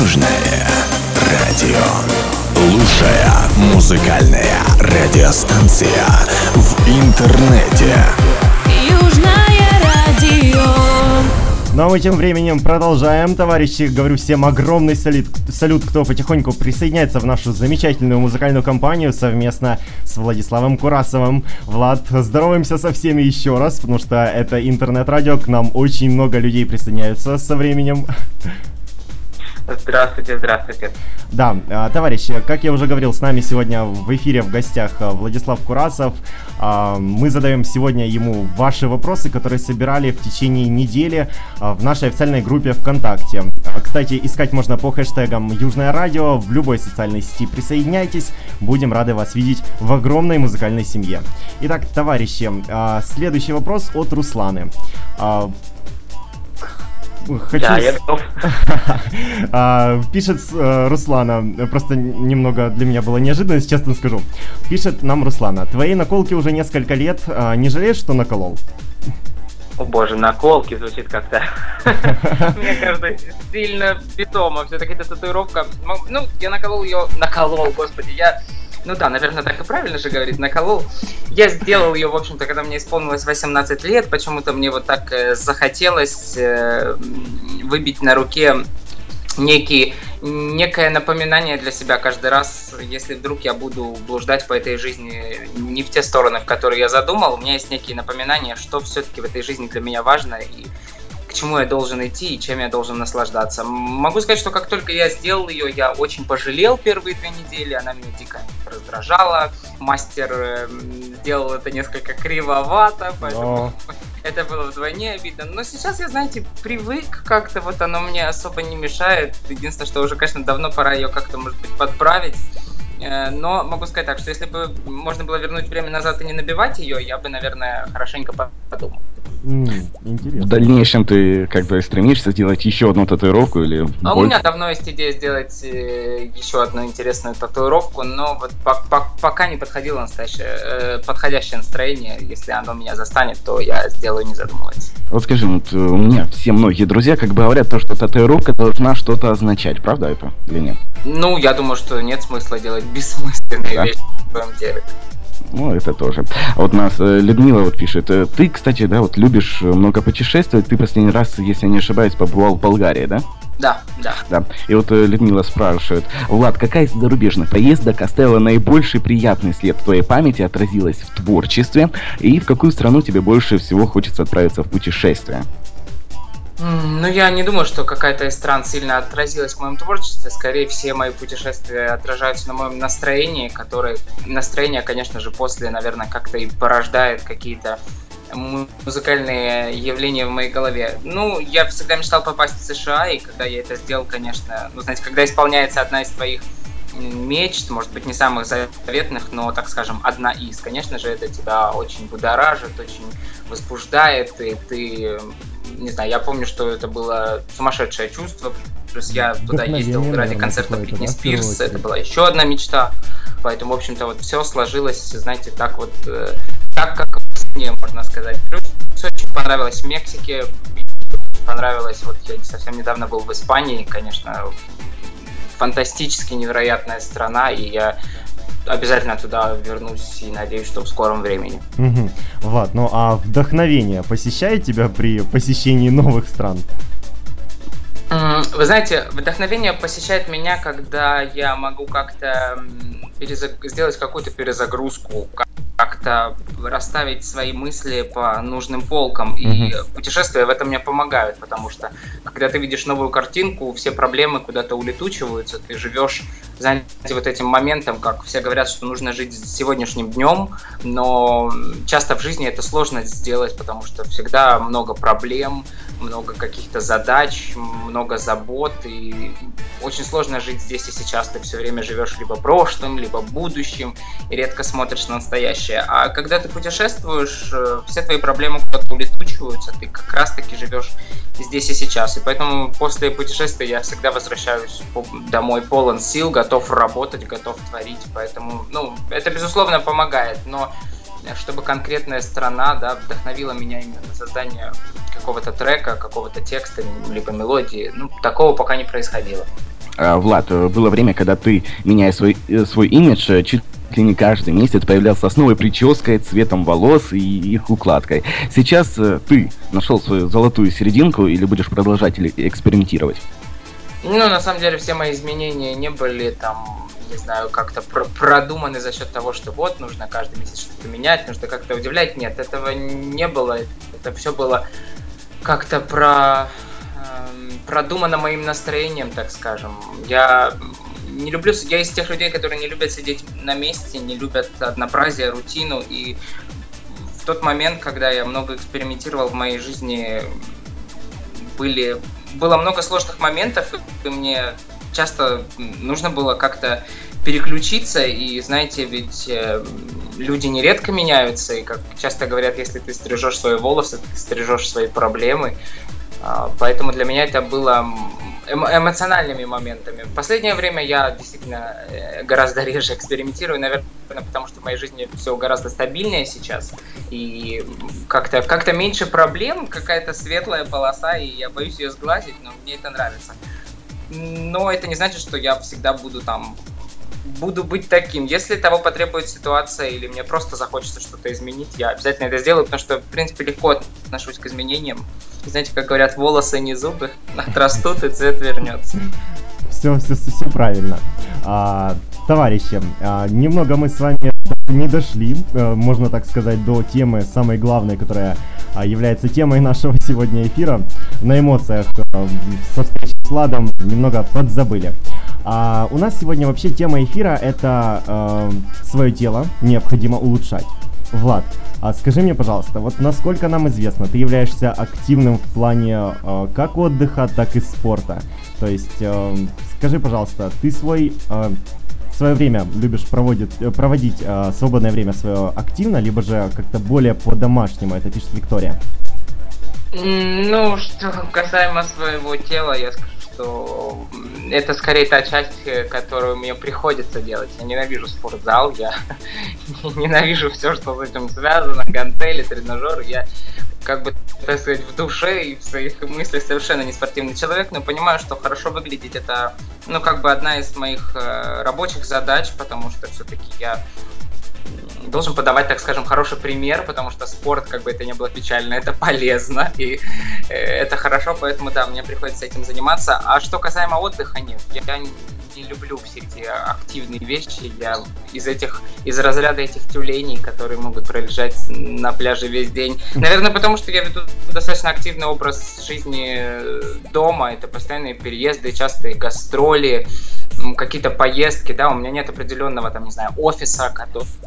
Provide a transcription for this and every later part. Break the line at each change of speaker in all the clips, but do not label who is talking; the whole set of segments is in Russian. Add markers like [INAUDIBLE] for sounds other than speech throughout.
Южное радио. Лучшая музыкальная радиостанция в интернете.
Южное радио.
Ну а мы тем временем продолжаем, товарищи. Говорю всем огромный салют, салют, кто потихоньку присоединяется в нашу замечательную музыкальную компанию совместно с Владиславом Курасовым. Влад, здороваемся со всеми еще раз, потому что это интернет-радио, к нам очень много людей присоединяются со временем.
Здравствуйте, здравствуйте.
Да, а, товарищи, как я уже говорил, с нами сегодня в эфире в гостях а, Владислав Курасов. А, мы задаем сегодня ему ваши вопросы, которые собирали в течение недели в нашей официальной группе ВКонтакте. Кстати, искать можно по хэштегам Южное радио в любой социальной сети. Присоединяйтесь, будем рады вас видеть в огромной музыкальной семье. Итак, товарищи, следующий вопрос от Русланы.
Хочу... Да, я готов. [LAUGHS]
а, пишет э, Руслана, просто немного для меня было неожиданность, честно скажу. Пишет нам Руслана, твои наколки уже несколько лет, а, не жалеешь, что наколол?
О боже, наколки звучит как-то, [LAUGHS] мне кажется, сильно питомо. Все-таки эта татуировка, ну, я наколол ее, наколол, господи, я ну да, наверное, так и правильно же говорит, наколол. Я сделал ее, в общем-то, когда мне исполнилось 18 лет, почему-то мне вот так э, захотелось э, выбить на руке некий, некое напоминание для себя каждый раз, если вдруг я буду блуждать по этой жизни не в те стороны, в которые я задумал, у меня есть некие напоминания, что все-таки в этой жизни для меня важно, и чему я должен идти и чем я должен наслаждаться. Могу сказать, что как только я сделал ее, я очень пожалел первые две недели, она меня дико раздражала. Мастер сделал это несколько кривовато, поэтому Но... [LAUGHS] это было вдвойне обидно. Но сейчас я, знаете, привык как-то, вот оно мне особо не мешает. Единственное, что уже, конечно, давно пора ее как-то, может быть, подправить. Э, но могу сказать так, что если бы можно было вернуть время назад и не набивать ее, я бы, наверное, хорошенько подумал.
Mm.
В дальнейшем ты как бы стремишься сделать еще одну татуировку или...
А больше? у меня давно есть идея сделать э, еще одну интересную татуировку, но вот по по пока не подходило настоящее, э, подходящее настроение. Если оно меня застанет, то я сделаю, не задумываясь.
Вот скажи, вот э, у меня все многие друзья как бы говорят то, что татуировка должна что-то означать, правда это или нет?
Ну, я думаю, что нет смысла делать бессмысленные да? вещи в своем деле.
Ну, это тоже. А вот нас э, Людмила вот пишет. Э, ты, кстати, да, вот любишь много путешествовать. Ты последний раз, если я не ошибаюсь, побывал в Болгарии, да?
Да, да.
Да. И вот Людмила спрашивает, Влад, какая из зарубежных поездок оставила наибольший приятный след в твоей памяти, отразилась в творчестве, и в какую страну тебе больше всего хочется отправиться в путешествие?
Ну, я не думаю, что какая-то из стран сильно отразилась в моем творчестве. Скорее, все мои путешествия отражаются на моем настроении, которое... Настроение, конечно же, после, наверное, как-то и порождает какие-то музыкальные явления в моей голове. Ну, я всегда мечтал попасть в США, и когда я это сделал, конечно, ну, знаете, когда исполняется одна из твоих мечт, может быть, не самых заветных, но, так скажем, одна из. Конечно же, это тебя очень будоражит, очень возбуждает, и ты не знаю, я помню, что это было сумасшедшее чувство. Плюс я туда ездил ради концерта Бритни Спирс, это была еще одна мечта. Поэтому, в общем-то, вот все сложилось, знаете, так вот, э, так как в сне, можно сказать. Плюс очень понравилось в Мексике, понравилось, вот я совсем недавно был в Испании, конечно, фантастически невероятная страна, и я обязательно туда вернусь и надеюсь, что в скором времени.
Угу. Влад, ну а вдохновение посещает тебя при посещении новых стран?
Вы знаете, вдохновение посещает меня, когда я могу как-то перезаг... сделать какую-то перезагрузку, как-то расставить свои мысли по нужным полкам. И mm-hmm. путешествия в этом мне помогают, потому что когда ты видишь новую картинку, все проблемы куда-то улетучиваются, ты живешь знаете, вот этим моментом, как все говорят, что нужно жить сегодняшним днем, но часто в жизни это сложно сделать, потому что всегда много проблем, много каких-то задач, много забот, и очень сложно жить здесь и сейчас. Ты все время живешь либо прошлым, либо будущим, и редко смотришь на настоящее. А когда ты путешествуешь, э, все твои проблемы куда-то улетучиваются, ты как раз-таки живешь здесь и сейчас. И поэтому после путешествия я всегда возвращаюсь домой полон сил, готов работать, готов творить. Поэтому, ну, это безусловно помогает, но чтобы конкретная страна да, вдохновила меня именно на создание какого-то трека, какого-то текста, либо мелодии. Ну, такого пока не происходило.
А, Влад, э, было время, когда ты, меняя свой, э, свой имидж, э, чуть ли не каждый месяц появлялся с новой прической, цветом волос и их укладкой. Сейчас э, ты нашел свою золотую серединку или будешь продолжать или экспериментировать?
Ну, на самом деле, все мои изменения не были там, не знаю, как-то пр- продуманы за счет того, что вот, нужно каждый месяц что-то менять, нужно как-то удивлять. Нет, этого не было. Это все было как-то про эм, продумано моим настроением, так скажем. Я не люблю, я из тех людей, которые не любят сидеть на месте, не любят однообразие, рутину. И в тот момент, когда я много экспериментировал в моей жизни, были, было много сложных моментов, и мне часто нужно было как-то переключиться, и знаете, ведь э, люди нередко меняются, и как часто говорят, если ты стрижешь свои волосы, ты стрижешь свои проблемы, а, Поэтому для меня это было эмоциональными моментами. В последнее время я действительно э, гораздо реже экспериментирую, наверное, потому что в моей жизни все гораздо стабильнее сейчас. И как-то как меньше проблем, какая-то светлая полоса, и я боюсь ее сглазить, но мне это нравится. Но это не значит, что я всегда буду там буду быть таким. Если того потребует ситуация или мне просто захочется что-то изменить, я обязательно это сделаю, потому что, в принципе, легко отношусь к изменениям. Знаете, как говорят, волосы не зубы, [LAUGHS] отрастут и цвет вернется.
Все, все, все, все правильно. А, товарищи, а, немного мы с вами не дошли, э, можно так сказать, до темы самой главной, которая а, является темой нашего сегодня эфира. На эмоциях э, со встречи с Владом немного подзабыли. А у нас сегодня вообще тема эфира это э, свое тело необходимо улучшать. Влад, а скажи мне, пожалуйста, вот насколько нам известно, ты являешься активным в плане э, как отдыха, так и спорта. То есть, э, скажи, пожалуйста, ты свой э, свое время любишь проводить, э, проводить э, свободное время свое активно, либо же как-то более по-домашнему, это пишет Виктория.
Ну, что касаемо своего тела, я скажу, что это скорее та часть, э, которую мне приходится делать. Я ненавижу спортзал, я [LAUGHS] ненавижу все, что с этим связано, гантели, тренажеры. Я как бы, так сказать, в душе и в своих мыслях совершенно не спортивный человек, но понимаю, что хорошо выглядеть это, ну, как бы одна из моих э, рабочих задач, потому что все-таки я должен подавать, так скажем, хороший пример, потому что спорт, как бы это ни было печально, это полезно, и э, это хорошо, поэтому, да, мне приходится этим заниматься. А что касаемо отдыха, нет, я не люблю все эти активные вещи, я из этих, из разряда этих тюленей, которые могут пролежать на пляже весь день. Наверное, потому что я веду достаточно активный образ жизни дома, это постоянные переезды, частые гастроли, какие-то поездки, да, у меня нет определенного, там, не знаю, офиса,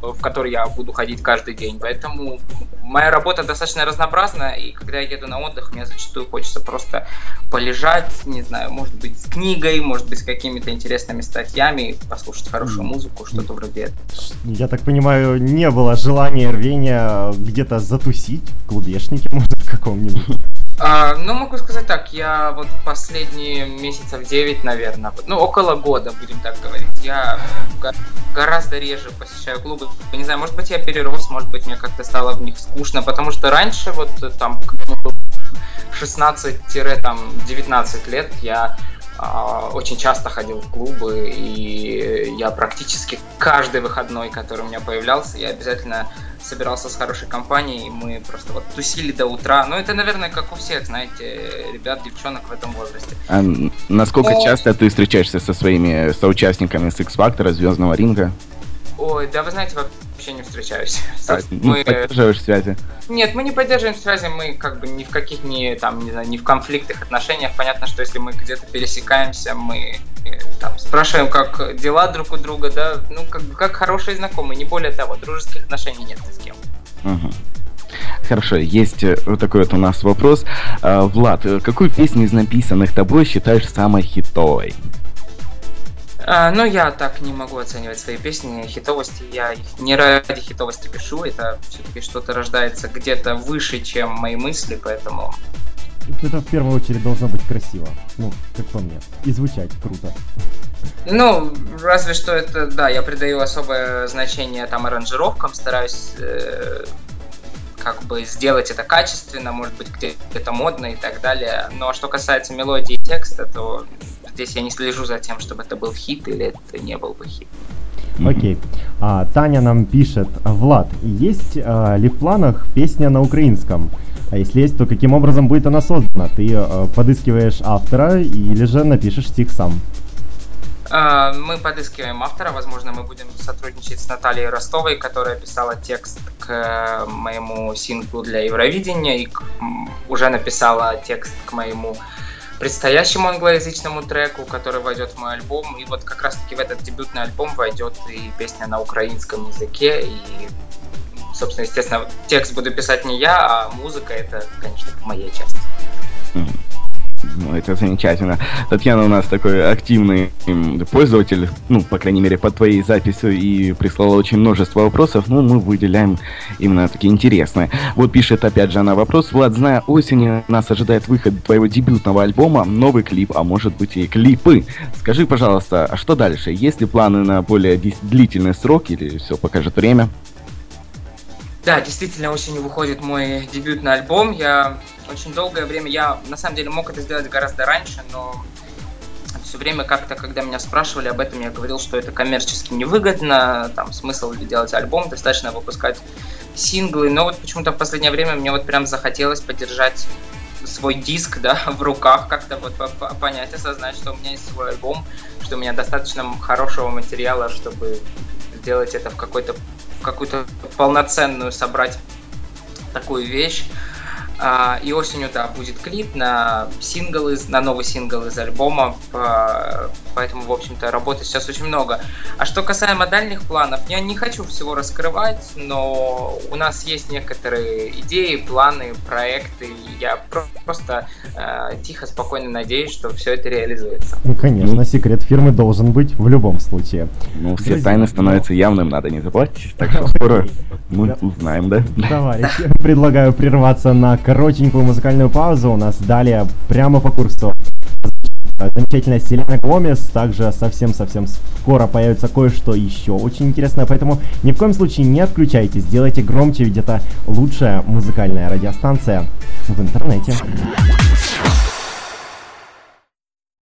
в который я буду ходить каждый день, поэтому моя работа достаточно разнообразна, и когда я еду на отдых, мне зачастую хочется просто полежать, не знаю, может быть, с книгой, может быть, с какими-то интересными статьями, послушать хорошую музыку, что-то вроде этого.
Я так понимаю, не было желания, рвения где-то затусить в клубешнике, может, в каком-нибудь.
А, ну, могу сказать так, я вот последние месяцев 9, наверное, ну, около года, будем так говорить, я гораздо реже посещаю клубы. Не знаю, может быть, я перерос, может быть, мне как-то стало в них скучно, потому что раньше, вот там, когда мне было 16-19 лет, я а, очень часто ходил в клубы, и я практически каждый выходной, который у меня появлялся, я обязательно собирался с хорошей компанией, и мы просто вот тусили до утра. Ну, это, наверное, как у всех, знаете, ребят, девчонок в этом возрасте.
А насколько
Ну-
часто ты встречаешься со своими соучастниками с X-Factor, Звездного ринга?
Ой, да вы знаете, вообще не встречаюсь.
А,
Мы-
поддерживаешь связи?
Нет, мы не поддерживаем связи, мы как бы ни в каких ни там, не знаю, ни в конфликтных отношениях. Понятно, что если мы где-то пересекаемся, мы э, там спрашиваем, как дела друг у друга, да, ну как, как хорошие знакомые, не более того, дружеских отношений нет ни с кем.
Мгм. Хорошо, есть э, вот такой вот у нас вопрос. А, Влад, э, какую песню из написанных тобой считаешь самой хитовой?
А, ну, я так не могу оценивать свои песни хитовости. Я их не ради хитовости пишу. Это все-таки что-то рождается где-то выше, чем мои мысли, поэтому
Это в первую очередь должно быть красиво. Ну, как по мне. И звучать круто.
Ну, разве что это, да, я придаю особое значение там аранжировкам, стараюсь э, как бы сделать это качественно, может быть, где-то модно и так далее. Но что касается мелодии и текста, то здесь я не слежу за тем, чтобы это был хит или это не был бы хит.
Окей. А, Таня нам пишет, Влад, есть а, ли в планах песня на украинском? А если есть, то каким образом будет она создана? Ты а, подыскиваешь автора или же напишешь стих сам?
А, Мы подыскиваем автора, возможно, мы будем сотрудничать с Натальей Ростовой, которая писала текст к э, моему синглу для Евровидения и к- м, уже написала текст к моему предстоящему англоязычному треку, который войдет в мой альбом. И вот как раз-таки в этот дебютный альбом войдет и песня на украинском языке. И, собственно, естественно, текст буду писать не я, а музыка это, конечно, моя часть.
Это замечательно. Татьяна у нас такой активный пользователь, ну, по крайней мере, под твоей записью, и прислала очень множество вопросов, но мы выделяем именно такие интересные. Вот пишет опять же она вопрос. Влад, зная осенью, нас ожидает выход твоего дебютного альбома, новый клип, а может быть и клипы. Скажи, пожалуйста, а что дальше? Есть ли планы на более длительный срок или все покажет время?
Да, действительно, осенью выходит мой дебютный альбом. Я очень долгое время, я на самом деле мог это сделать гораздо раньше, но все время как-то, когда меня спрашивали об этом, я говорил, что это коммерчески невыгодно, там смысл делать альбом, достаточно выпускать синглы, но вот почему-то в последнее время мне вот прям захотелось поддержать свой диск, да, [LAUGHS] в руках, как-то вот по- по- понять, осознать, что у меня есть свой альбом, что у меня достаточно хорошего материала, чтобы сделать это в какой-то в какую-то полноценную собрать такую вещь. А, И осенью, да, будет клип на сингл, из, на новый сингл из альбома, по- поэтому, в общем-то, работы сейчас очень много. А что касаемо дальних планов, я не хочу всего раскрывать, но у нас есть некоторые идеи, планы, проекты, я про- просто э, тихо, спокойно надеюсь, что все это реализуется.
Ну, конечно,
Ну.
секрет фирмы должен быть в любом случае.
Ну, все
Друзья,
тайны
ну-
становятся явным, надо не забывать. Так что [LAUGHS] скоро мы узнаем, да?
Товарищи, [LAUGHS] предлагаю прерваться на коротенькую музыкальную паузу. У нас далее прямо по курсу замечательная Селена Гомес. Также совсем-совсем скоро появится кое-что еще очень интересное. Поэтому ни в коем случае не отключайтесь. Сделайте громче, ведь это лучшая музыкальная радиостанция в интернете.